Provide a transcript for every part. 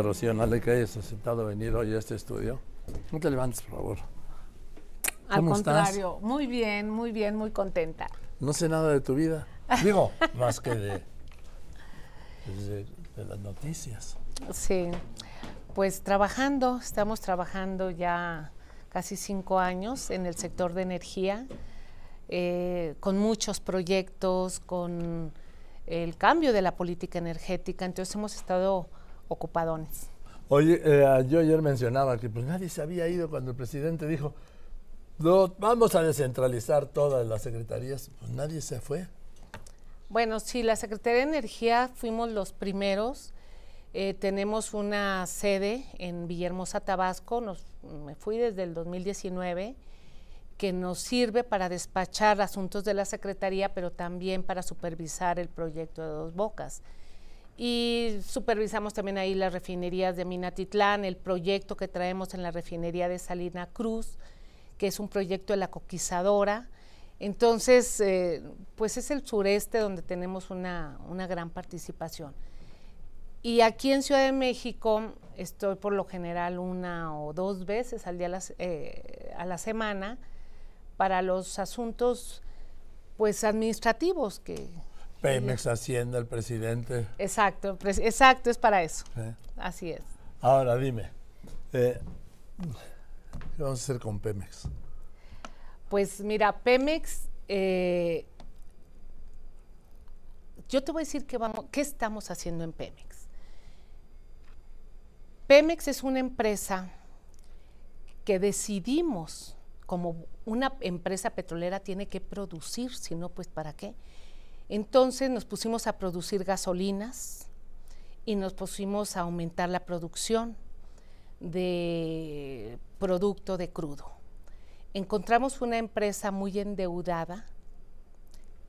Rocío Nale, que hayas aceptado venir hoy a este estudio. No te levantes, por favor. Al ¿Cómo estás? contrario, muy bien, muy bien, muy contenta. No sé nada de tu vida. Digo, más que de, pues, de, de las noticias. Sí, pues trabajando, estamos trabajando ya casi cinco años en el sector de energía, eh, con muchos proyectos, con el cambio de la política energética, entonces hemos estado ocupadones. Oye, eh, yo ayer mencionaba que pues nadie se había ido cuando el presidente dijo, "No, vamos a descentralizar todas las secretarías. Pues nadie se fue. Bueno, sí, la Secretaría de Energía fuimos los primeros. Eh, tenemos una sede en Villahermosa, Tabasco. Nos, me fui desde el 2019, que nos sirve para despachar asuntos de la Secretaría, pero también para supervisar el proyecto de Dos Bocas. Y supervisamos también ahí las refinerías de Minatitlán, el proyecto que traemos en la refinería de Salina Cruz, que es un proyecto de la coquizadora. Entonces, eh, pues es el sureste donde tenemos una, una, gran participación. Y aquí en Ciudad de México estoy por lo general una o dos veces al día a eh, a la semana para los asuntos pues administrativos que Pemex, Hacienda, el presidente. Exacto, exacto, es para eso. ¿Eh? Así es. Ahora dime, eh, ¿qué vamos a hacer con Pemex? Pues mira, Pemex, eh, yo te voy a decir qué, vamos, qué estamos haciendo en Pemex. Pemex es una empresa que decidimos, como una empresa petrolera tiene que producir, si no, pues ¿para qué? Entonces nos pusimos a producir gasolinas y nos pusimos a aumentar la producción de producto de crudo. Encontramos una empresa muy endeudada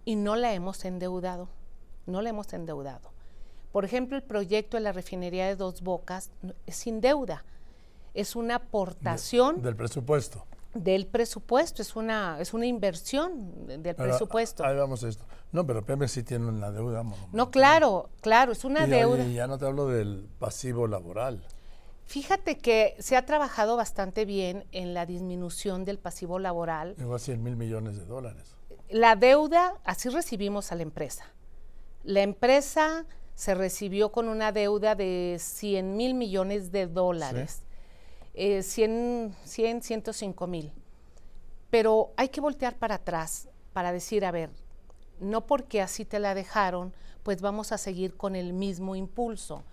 y no la hemos endeudado, no la hemos endeudado. Por ejemplo, el proyecto de la refinería de Dos Bocas es sin deuda, es una aportación de, del presupuesto del presupuesto, es una, es una inversión del presupuesto. Ahí vamos a esto. No, pero Pemex sí tiene una deuda. No, claro, claro, es una y, deuda. Y ya no te hablo del pasivo laboral. Fíjate que se ha trabajado bastante bien en la disminución del pasivo laboral. Llegó a 100 mil millones de dólares. La deuda, así recibimos a la empresa. La empresa se recibió con una deuda de 100 mil millones de dólares. ¿Sí? Eh, 100, 100, 105 mil. Pero hay que voltear para atrás para decir, a ver, no porque así te la dejaron, pues vamos a seguir con el mismo impulso.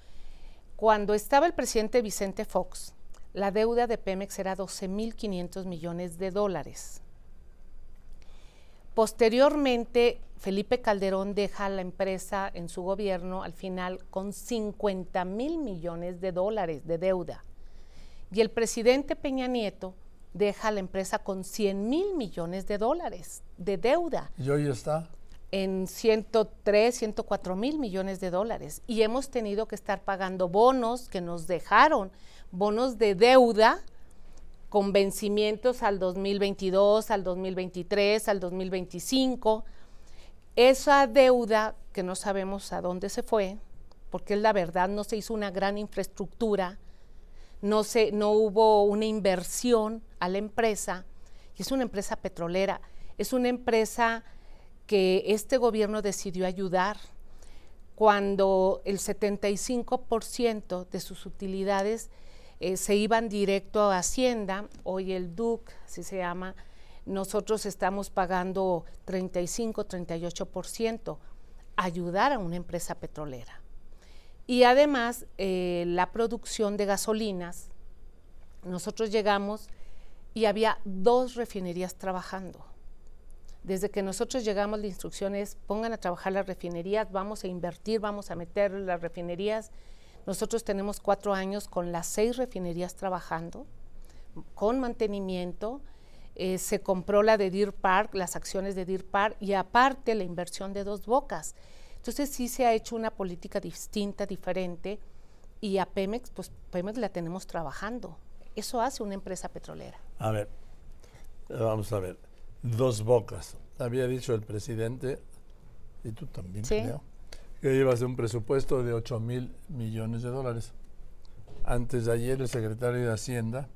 Cuando estaba el presidente Vicente Fox, la deuda de Pemex era 12.500 millones de dólares. Posteriormente, Felipe Calderón deja la empresa en su gobierno al final con 50 mil millones de dólares de deuda. Y el presidente Peña Nieto deja la empresa con 100 mil millones de dólares de deuda. ¿Y hoy está? En 103, 104 mil millones de dólares. Y hemos tenido que estar pagando bonos que nos dejaron, bonos de deuda con vencimientos al 2022, al 2023, al 2025. Esa deuda que no sabemos a dónde se fue, porque la verdad no se hizo una gran infraestructura no, se, no hubo una inversión a la empresa, y es una empresa petrolera, es una empresa que este gobierno decidió ayudar cuando el 75% de sus utilidades eh, se iban directo a Hacienda, hoy el DUC, así se llama, nosotros estamos pagando 35, 38%, ayudar a una empresa petrolera. Y además, eh, la producción de gasolinas, nosotros llegamos y había dos refinerías trabajando. Desde que nosotros llegamos, la instrucción es pongan a trabajar las refinerías, vamos a invertir, vamos a meter las refinerías. Nosotros tenemos cuatro años con las seis refinerías trabajando, con mantenimiento. Eh, se compró la de Deer Park, las acciones de Deer Park y aparte la inversión de dos bocas. Entonces sí se ha hecho una política distinta, diferente, y a Pemex, pues Pemex la tenemos trabajando. Eso hace una empresa petrolera. A ver, vamos a ver. Dos bocas. Había dicho el presidente, y tú también, ¿Sí? creo, que ibas de un presupuesto de 8 mil millones de dólares. Antes de ayer el secretario de Hacienda,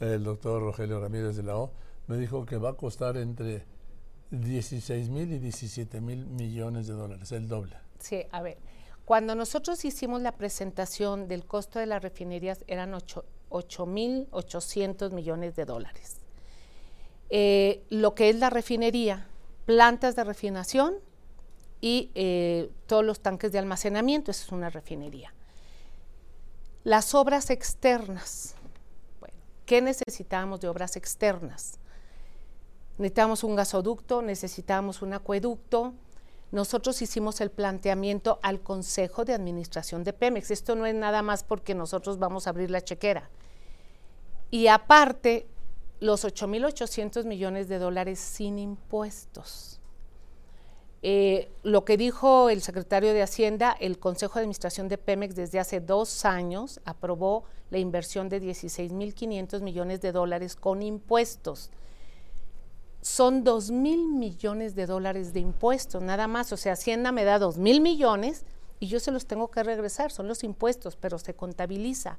el doctor Rogelio Ramírez de la O, me dijo que va a costar entre 16 mil y 17 mil millones de dólares, el doble. Sí, a ver, cuando nosotros hicimos la presentación del costo de las refinerías eran 8 mil 800 millones de dólares. Eh, lo que es la refinería, plantas de refinación y eh, todos los tanques de almacenamiento, eso es una refinería. Las obras externas. Bueno, ¿qué necesitábamos de obras externas? Necesitábamos un gasoducto, necesitábamos un acueducto. Nosotros hicimos el planteamiento al Consejo de Administración de Pemex. Esto no es nada más porque nosotros vamos a abrir la chequera. Y aparte, los 8.800 millones de dólares sin impuestos. Eh, lo que dijo el secretario de Hacienda, el Consejo de Administración de Pemex desde hace dos años aprobó la inversión de 16.500 millones de dólares con impuestos. Son 2 mil millones de dólares de impuestos, nada más. O sea, Hacienda me da 2 mil millones y yo se los tengo que regresar, son los impuestos, pero se contabiliza.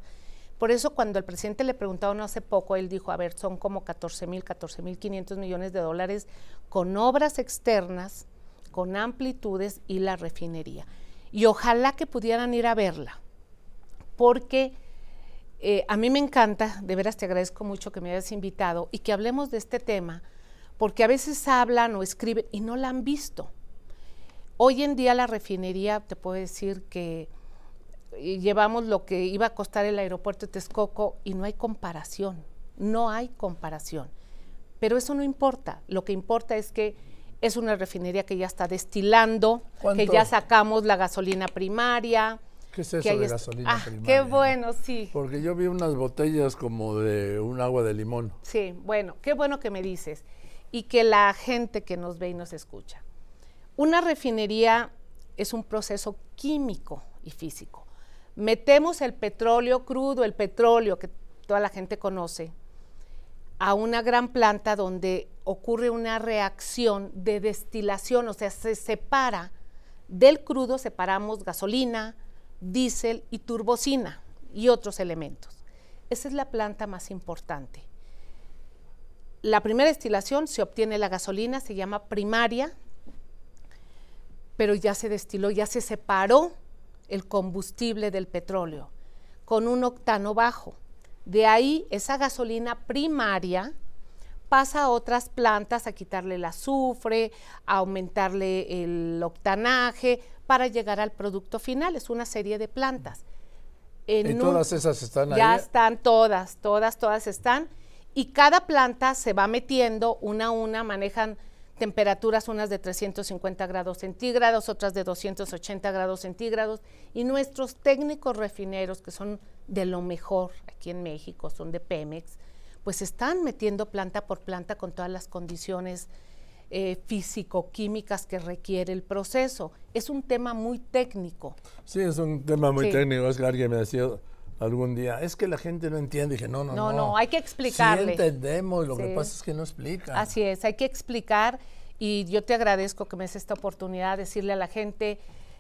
Por eso cuando el presidente le preguntaba no hace poco, él dijo, a ver, son como 14 mil, 14 mil 500 millones de dólares con obras externas con amplitudes y la refinería. Y ojalá que pudieran ir a verla, porque eh, a mí me encanta, de veras te agradezco mucho que me hayas invitado y que hablemos de este tema, porque a veces hablan o escriben y no la han visto. Hoy en día la refinería, te puedo decir que eh, llevamos lo que iba a costar el aeropuerto de Texcoco y no hay comparación, no hay comparación. Pero eso no importa, lo que importa es que es una refinería que ya está destilando, que ya sacamos la gasolina primaria. ¿Qué es eso de gasolina ah, primaria? Qué bueno, sí. Porque yo vi unas botellas como de un agua de limón. Sí, bueno, qué bueno que me dices. Y que la gente que nos ve y nos escucha. Una refinería es un proceso químico y físico. Metemos el petróleo crudo, el petróleo que toda la gente conoce, a una gran planta donde ocurre una reacción de destilación, o sea, se separa del crudo, separamos gasolina, diésel y turbocina y otros elementos. Esa es la planta más importante. La primera destilación se obtiene la gasolina, se llama primaria, pero ya se destiló, ya se separó el combustible del petróleo con un octano bajo. De ahí esa gasolina primaria pasa a otras plantas a quitarle el azufre, a aumentarle el octanaje para llegar al producto final. Es una serie de plantas. ¿Y todas esas están ahí? Ya están todas, todas, todas están. Y cada planta se va metiendo una a una, manejan temperaturas unas de 350 grados centígrados, otras de 280 grados centígrados. Y nuestros técnicos refineros, que son de lo mejor aquí en México, son de Pemex, pues están metiendo planta por planta con todas las condiciones eh, físico-químicas que requiere el proceso. Es un tema muy técnico. Sí, es un tema muy técnico. Es que alguien me decía algún día, es que la gente no entiende. Dije, no, no, no. No, no, hay que explicarle. Sí entendemos, lo que pasa es que no explica. Así es, hay que explicar y yo te agradezco que me des esta oportunidad de decirle a la gente,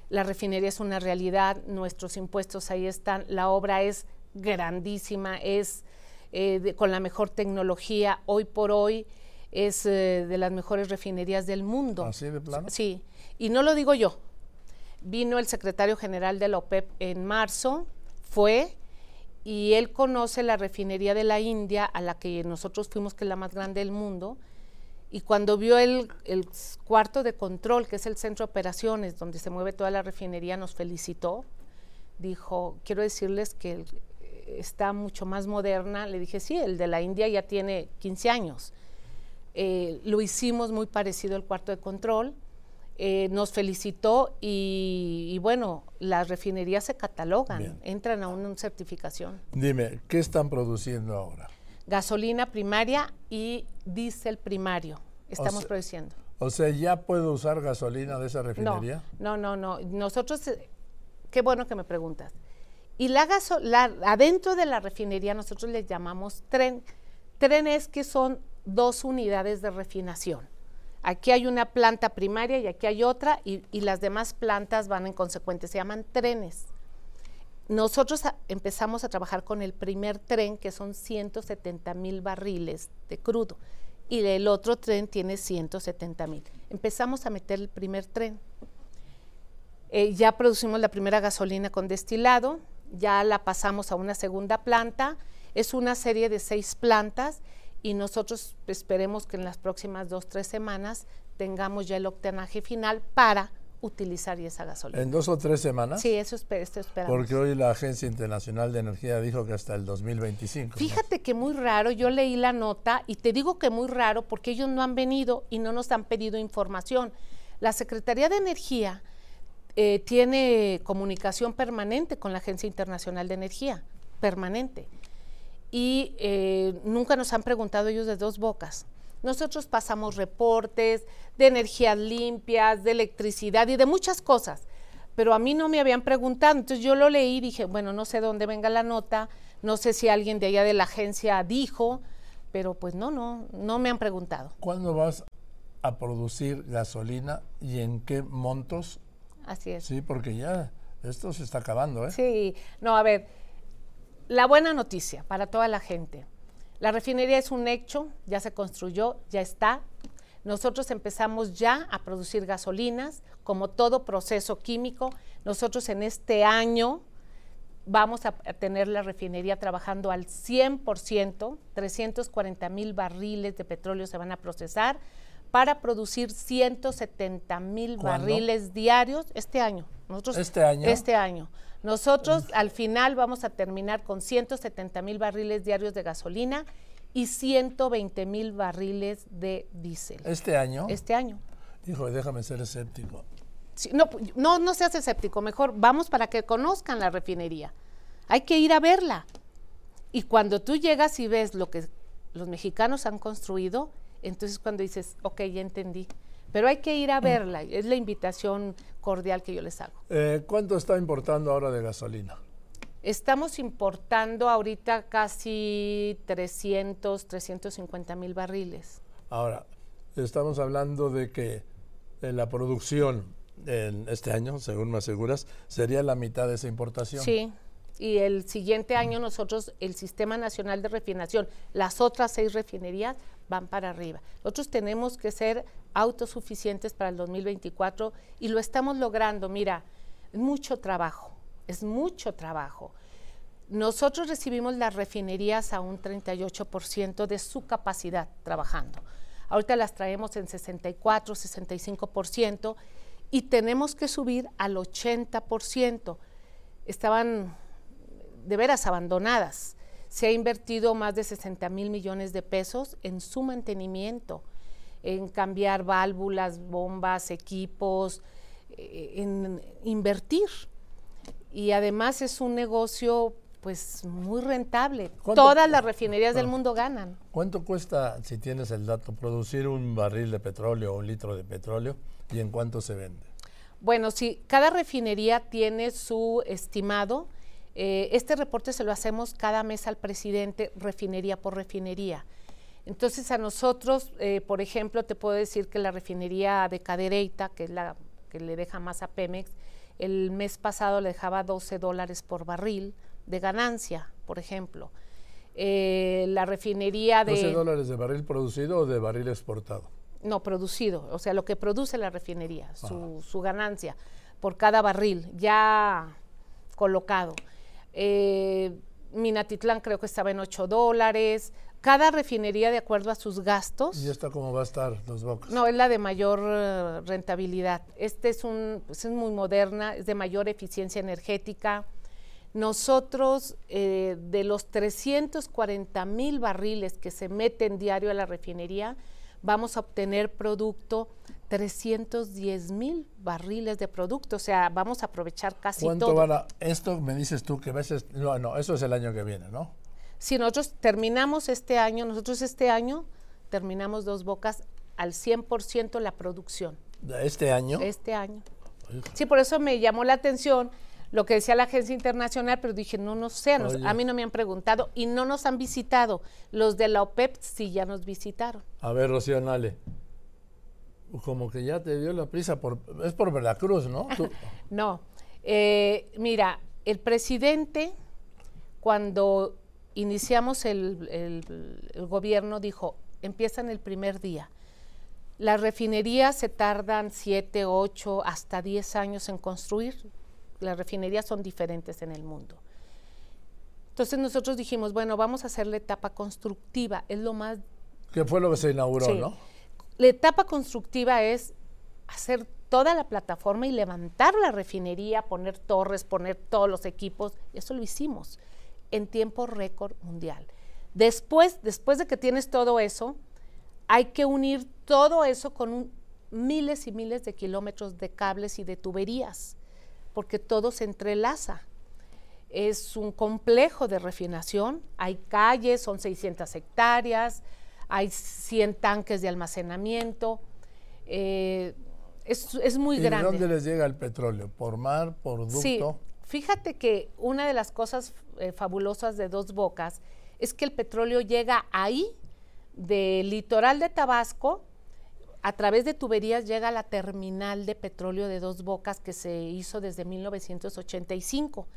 la refinería es una realidad, nuestros impuestos ahí están, la obra es grandísima, es eh, con la mejor tecnología, hoy por hoy es eh, de las mejores refinerías del mundo. ¿Así de plano? Sí, y no lo digo yo. Vino el secretario general de la OPEP en marzo, fue, y él conoce la refinería de la India, a la que nosotros fuimos, que es la más grande del mundo, y cuando vio el, el, cuarto de control, que es el centro de operaciones, donde se mueve toda la refinería, nos felicitó. Dijo, quiero decirles que está mucho más moderna. Le dije, sí, el de la India ya tiene 15 años. Eh, lo hicimos muy parecido al cuarto de control. Eh, nos felicitó y, bueno, las refinerías se catalogan, entran a una certificación. Dime, ¿qué están produciendo ahora? Gasolina primaria y diésel primario. Estamos produciendo. O sea, ¿ya puedo usar gasolina de esa refinería? No, no, no. no. Nosotros, eh, qué bueno que me preguntas. Y la, adentro de la refinería nosotros les llamamos tren. Trenes que son dos unidades de refinación. Aquí hay una planta primaria y aquí hay otra y, las demás plantas van en consecuencia, se llaman trenes. nosotros empezamos a trabajar con el primer tren, que son 170 mil barriles de crudo, y el otro tren tiene 170 mil. Empezamos a meter el primer tren. Eh, ya producimos la primera gasolina con destilado, ya la pasamos a una segunda planta, es una serie de seis plantas y nosotros esperemos que en las próximas dos, tres semanas tengamos ya el octanaje final para utilizar esa gasolina. ¿En dos o tres semanas? Sí, eso, esperamos. Porque hoy la Agencia Internacional de Energía dijo que hasta el 2025. Fíjate que muy raro, yo leí la nota y te digo que muy raro porque ellos no han venido y no nos han pedido información. La Secretaría de Energía eh, tiene comunicación permanente con la Agencia Internacional de Energía, permanente. Y eh, nunca nos han preguntado ellos de dos bocas. Nosotros pasamos reportes de energías limpias, de electricidad y de muchas cosas, pero a mí no me habían preguntado. Entonces yo lo leí y dije, bueno, no sé dónde venga la nota, no sé si alguien de allá de la agencia dijo, pero pues no, no, no me han preguntado. ¿Cuándo vas a producir gasolina y en qué montos? Así es. Sí, porque ya esto se está acabando, ¿eh? Sí, no, a ver, la buena noticia para toda la gente. La refinería es un hecho, ya se construyó, ya está. Nosotros empezamos ya a producir gasolinas, como todo proceso químico. Nosotros en este año vamos a tener la refinería trabajando al 100%, 340 mil barriles de petróleo se van a procesar para producir 170 mil barriles diarios este año. Nosotros, ¿Este año? Este año. Nosotros al final vamos a terminar con 170 mil barriles diarios de gasolina y 120 mil barriles de diésel. ¿Este año? Este año. Hijo, déjame ser escéptico. no, no, no seas escéptico, mejor vamos para que conozcan la refinería. Hay que ir a verla. Y cuando tú llegas y ves lo que los mexicanos han construido, entonces cuando dices, ok, ya entendí. Pero hay que ir a verla, es la invitación cordial que yo les hago. Eh, ¿Cuánto está importando ahora de gasolina? Estamos importando ahorita casi 300, 350 mil barriles. Ahora, estamos hablando de que la producción en este año, según me aseguras, sería la mitad de esa importación. Sí, y el siguiente año nosotros, el Sistema Nacional de Refinación, las otras seis refinerías van para arriba. Nosotros tenemos que ser autosuficientes para el 2024 y lo estamos logrando. Mira, es mucho trabajo, es mucho trabajo. Nosotros recibimos las refinerías a un 38% de su capacidad trabajando. Ahorita las traemos en 64, 65% y tenemos que subir al 80%. Estaban de veras abandonadas. Se ha invertido más de 60 mil millones de pesos en su mantenimiento, en cambiar válvulas, bombas, equipos, eh, en invertir. Y además es un negocio pues muy rentable. Todas las refinerías del ah. mundo ganan. ¿Cuánto cuesta, si tienes el dato, producir un barril de petróleo o un litro de petróleo y en cuánto se vende? Bueno, si cada refinería tiene su estimado, eh, este reporte se lo hacemos cada mes al presidente, refinería por refinería. Entonces a nosotros, eh, por ejemplo, te puedo decir que la refinería de Cadereyta, que es la que le deja más a Pemex, el mes pasado le dejaba 12 dólares por barril de ganancia, por ejemplo. Eh, la refinería de... 12 dólares de barril producido o de barril exportado. No, producido, o sea, lo que produce la refinería, su, su ganancia por cada barril ya colocado. Eh, Minatitlán creo que estaba en 8 dólares. Cada refinería de acuerdo a sus gastos. ¿Y esta cómo va a estar, Dos Bocas? No, es la de mayor eh, rentabilidad. Este es un, pues es muy moderna, es de mayor eficiencia energética. Nosotros, eh, de los 340 mil barriles que se meten diario a la refinería, vamos a obtener producto 310 mil barriles de producto, o sea, vamos a aprovechar casi ¿Cuánto todo. Van a, esto me dices tú que a veces, no, no, eso es el año que viene, ¿no? Si nosotros terminamos este año, nosotros este año terminamos dos bocas al 100% la producción. ¿Este año? Este año. Sí, por eso me llamó la atención lo que decía la agencia internacional, pero dije, no, no sé, a mí no me han preguntado y no nos han visitado. Los de la OPEP sí ya nos visitaron. A ver, Rocío Nale, como que ya te dio la prisa, por, es por Veracruz, ¿no? no, eh, mira, el presidente, cuando iniciamos el, el, gobierno, dijo, empiezan el primer día. Las refinerías se tardan 7, 8, hasta 10 años en construir. Las refinerías son diferentes en el mundo. Entonces nosotros dijimos, bueno, vamos a hacer la etapa constructiva, es lo más... ¿Qué fue lo que se inauguró, no? La etapa constructiva es hacer toda la plataforma y levantar la refinería, poner torres, poner todos los equipos, eso lo hicimos en tiempo récord mundial. Después, después de que tienes todo eso, hay que unir todo eso con miles y miles de kilómetros de cables y de tuberías, porque todo se entrelaza. Es un complejo de refinación, hay calles, son 600 hectáreas, hay 100 tanques de almacenamiento. Eh, es, muy grande. ¿De dónde les llega el petróleo? ¿Por mar, por ducto? Sí, fíjate que una de las cosas eh, fabulosas de Dos Bocas es que el petróleo llega ahí, del litoral de Tabasco, a través de tuberías llega a la terminal de petróleo de Dos Bocas que se hizo desde 1985.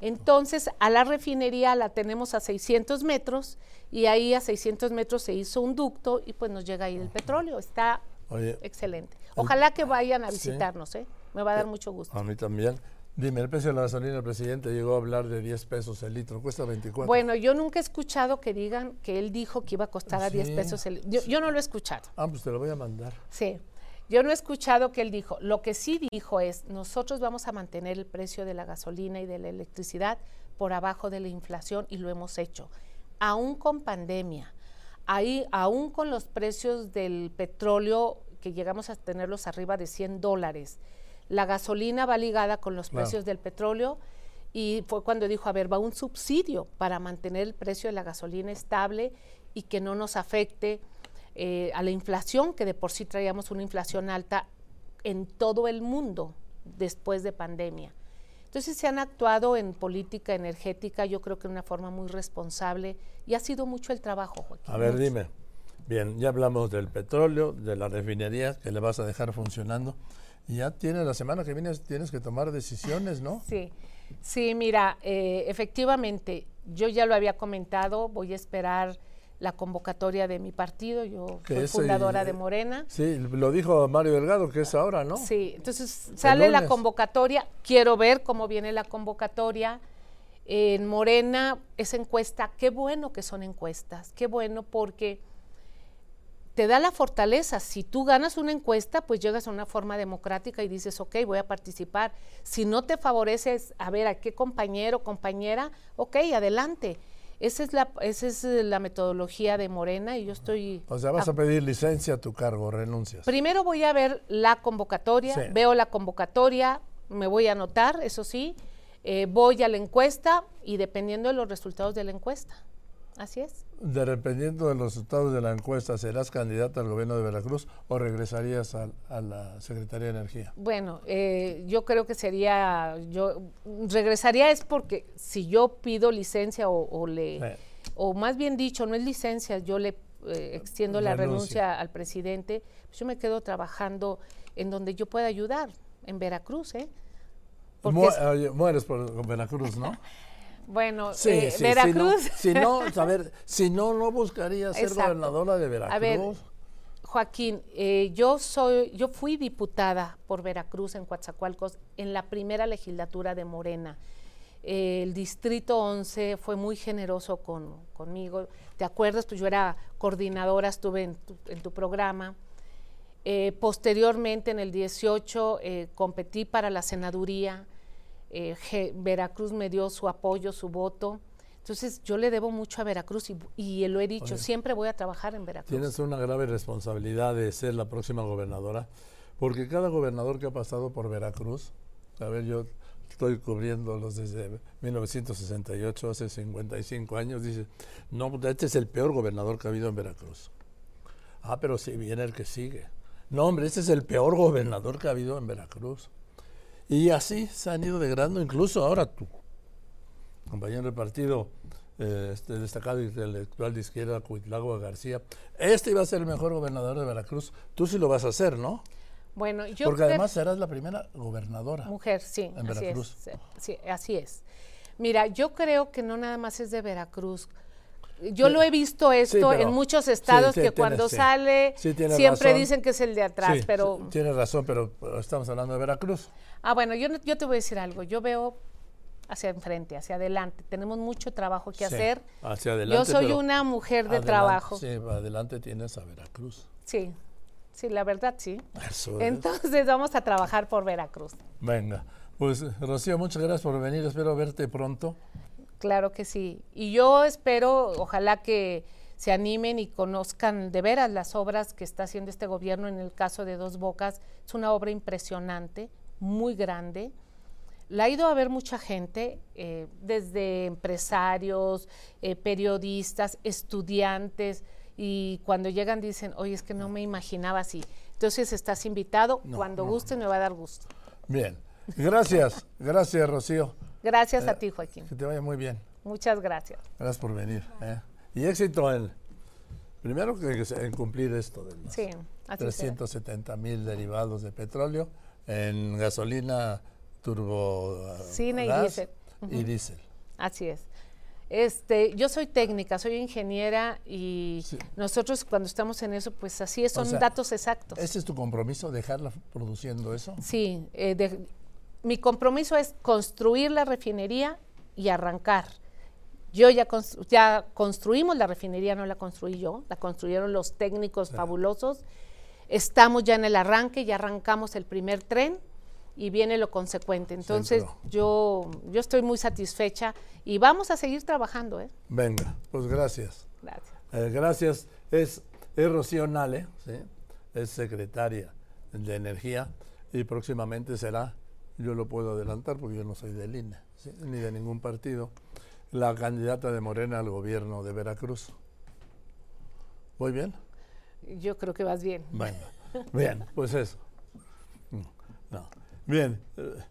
Entonces, a la refinería la tenemos a 600 metros y ahí a 600 metros se hizo un ducto y pues nos llega ahí el petróleo. Está excelente. Ojalá que vayan a visitarnos, ¿eh? Me va a dar mucho gusto. A mí también. Dime, el precio de la gasolina, el presidente llegó a hablar de 10 pesos el litro, cuesta 24. Bueno, yo nunca he escuchado que digan que él dijo que iba a costar a 10 pesos el litro. Yo, no lo he escuchado. Ah, pues te lo voy a mandar. Sí, yo no he escuchado que él dijo. Lo que sí dijo es, nosotros vamos a mantener el precio de la gasolina y de la electricidad por abajo de la inflación y lo hemos hecho. Aún con pandemia, ahí, aún con los precios del petróleo que llegamos a tenerlos arriba de 100 dólares la gasolina va ligada con los precios del petróleo y fue cuando dijo, a ver, va un subsidio para mantener el precio de la gasolina estable y que no nos afecte eh, a la inflación, que de por sí traíamos una inflación alta en todo el mundo después de pandemia. Entonces se han actuado en política energética, yo creo que de una forma muy responsable y ha sido mucho el trabajo, Joaquín. A ver, dime. Bien, ya hablamos del petróleo, de la refinería que le vas a dejar funcionando ya tiene la semana que viene tienes que tomar decisiones, ¿no? Sí, sí, mira, eh, efectivamente, yo ya lo había comentado, voy a esperar la convocatoria de mi partido, yo soy fundadora de Morena. Sí, lo dijo Mario Delgado, que es ahora, ¿no? Sí, entonces sale la convocatoria, quiero ver cómo viene la convocatoria. En Morena, esa encuesta, qué bueno que son encuestas, qué bueno porque te da la fortaleza. Si tú ganas una encuesta, pues llegas a una forma democrática y dices, ok, voy a participar. Si no te favoreces, a ver, a qué compañero, compañera, ok, adelante. Esa es la, esa es la metodología de Morena y yo estoy... O sea, vas a, pedir licencia a tu cargo, renuncias. Primero voy a ver la convocatoria, veo la convocatoria, me voy a anotar, eso sí, eh, voy a la encuesta y dependiendo de los resultados de la encuesta. Así es. De, dependiendo de los resultados de la encuesta, ¿serás candidata al gobierno de Veracruz o regresarías a, la Secretaría de Energía? Bueno, eh, yo creo que sería, yo regresaría es porque si yo pido licencia o, le, o más bien dicho, no es licencia, yo le eh, extiendo la renuncia. al presidente, pues yo me quedo trabajando en donde yo pueda ayudar, en Veracruz, ¿eh? mueres por Veracruz, ¿no? Bueno, eh, Veracruz. Si no, a ver, si no, no buscaría ser gobernadora de Veracruz. A ver, Joaquín, eh, yo soy, yo fui diputada por Veracruz en Coatzacoalcos en la primera legislatura de Morena. el distrito 11 fue muy generoso con, conmigo. ¿Te acuerdas? Pues yo era coordinadora, estuve en tu, en tu programa. Eh, posteriormente, en el 18, competí para la senaduría eh, Veracruz me dio su apoyo, su voto. Entonces yo le debo mucho a Veracruz y, lo he dicho, siempre voy a trabajar en Veracruz. Tienes una grave responsabilidad de ser la próxima gobernadora, porque cada gobernador que ha pasado por Veracruz, a ver, yo estoy cubriéndolos desde 1968, hace 55 años, dice, no, este es el peor gobernador que ha habido en Veracruz. Ah, pero si viene el que sigue. No, hombre, este es el peor gobernador que ha habido en Veracruz. Y así se han ido degradando, incluso ahora tú, compañero del partido eh, este destacado intelectual de izquierda, Cuitlago García, este iba a ser el mejor gobernador de Veracruz. Tú sí lo vas a hacer, ¿no? Bueno, yo Porque además serás la primera gobernadora. Mujer, sí, En así Veracruz. es. Sí, así es. Mira, yo creo que no nada más es de Veracruz. Yo Sí. lo he visto esto en muchos estados sí, que cuando sale siempre razón. dicen que es el de atrás, pero tienes razón, pero, pero estamos hablando de Veracruz. ah bueno, yo yo te voy a decir algo. Yo veo hacia enfrente, hacia adelante. Tenemos mucho trabajo que hacer. hacia adelante. yo soy una mujer de adelante- trabajo. Sí, adelante tienes a Veracruz. Sí, sí, la verdad sí. Eso es. Entonces vamos a trabajar por Veracruz. Venga, pues Rocío, muchas gracias por venir. Espero verte pronto. Claro que sí. Y yo espero, ojalá que se animen y conozcan de veras las obras que está haciendo este gobierno en el caso de Dos Bocas. Es una obra impresionante, muy grande. La ha ido a ver mucha gente, eh, desde empresarios, eh, periodistas, estudiantes, y cuando llegan dicen, oye, es que no me imaginaba así. Entonces estás invitado, No, cuando no, guste me va a dar gusto. Bien, gracias, gracias Rocío. Gracias Eh, a ti, Joaquín. Que te vaya muy bien. Muchas gracias. Gracias por venir. ¿eh? Y éxito en, primero que en cumplir esto de los Sí, así será. 370 mil derivados de petróleo en gasolina turbo ah, Cine y gas diésel. y diésel. Así es. Este, yo soy técnica, soy ingeniera y Sí. nosotros cuando estamos en eso, pues así es, O son sea, datos exactos. ¿Ese es tu compromiso, dejarla produciendo eso? Sí, eh, de- mi compromiso es construir la refinería y arrancar. Yo ya, constru- ya construimos la refinería, no la construí yo, la construyeron los técnicos fabulosos. Estamos ya en el arranque, ya arrancamos el primer tren y viene lo consecuente. Entonces, Centro. yo, yo estoy muy satisfecha y vamos a seguir trabajando. ¿eh? Venga, pues gracias. Gracias. Eh, gracias. Es, es Rocío Nale, ¿sí? es secretaria de Energía y próximamente será, yo lo puedo adelantar porque yo no soy del INE, ¿sí? ni de ningún partido, la candidata de Morena al gobierno de Veracruz. ¿Voy bien? Yo creo que vas bien. Venga. Bien, pues eso. Mm, No. Bien. eh,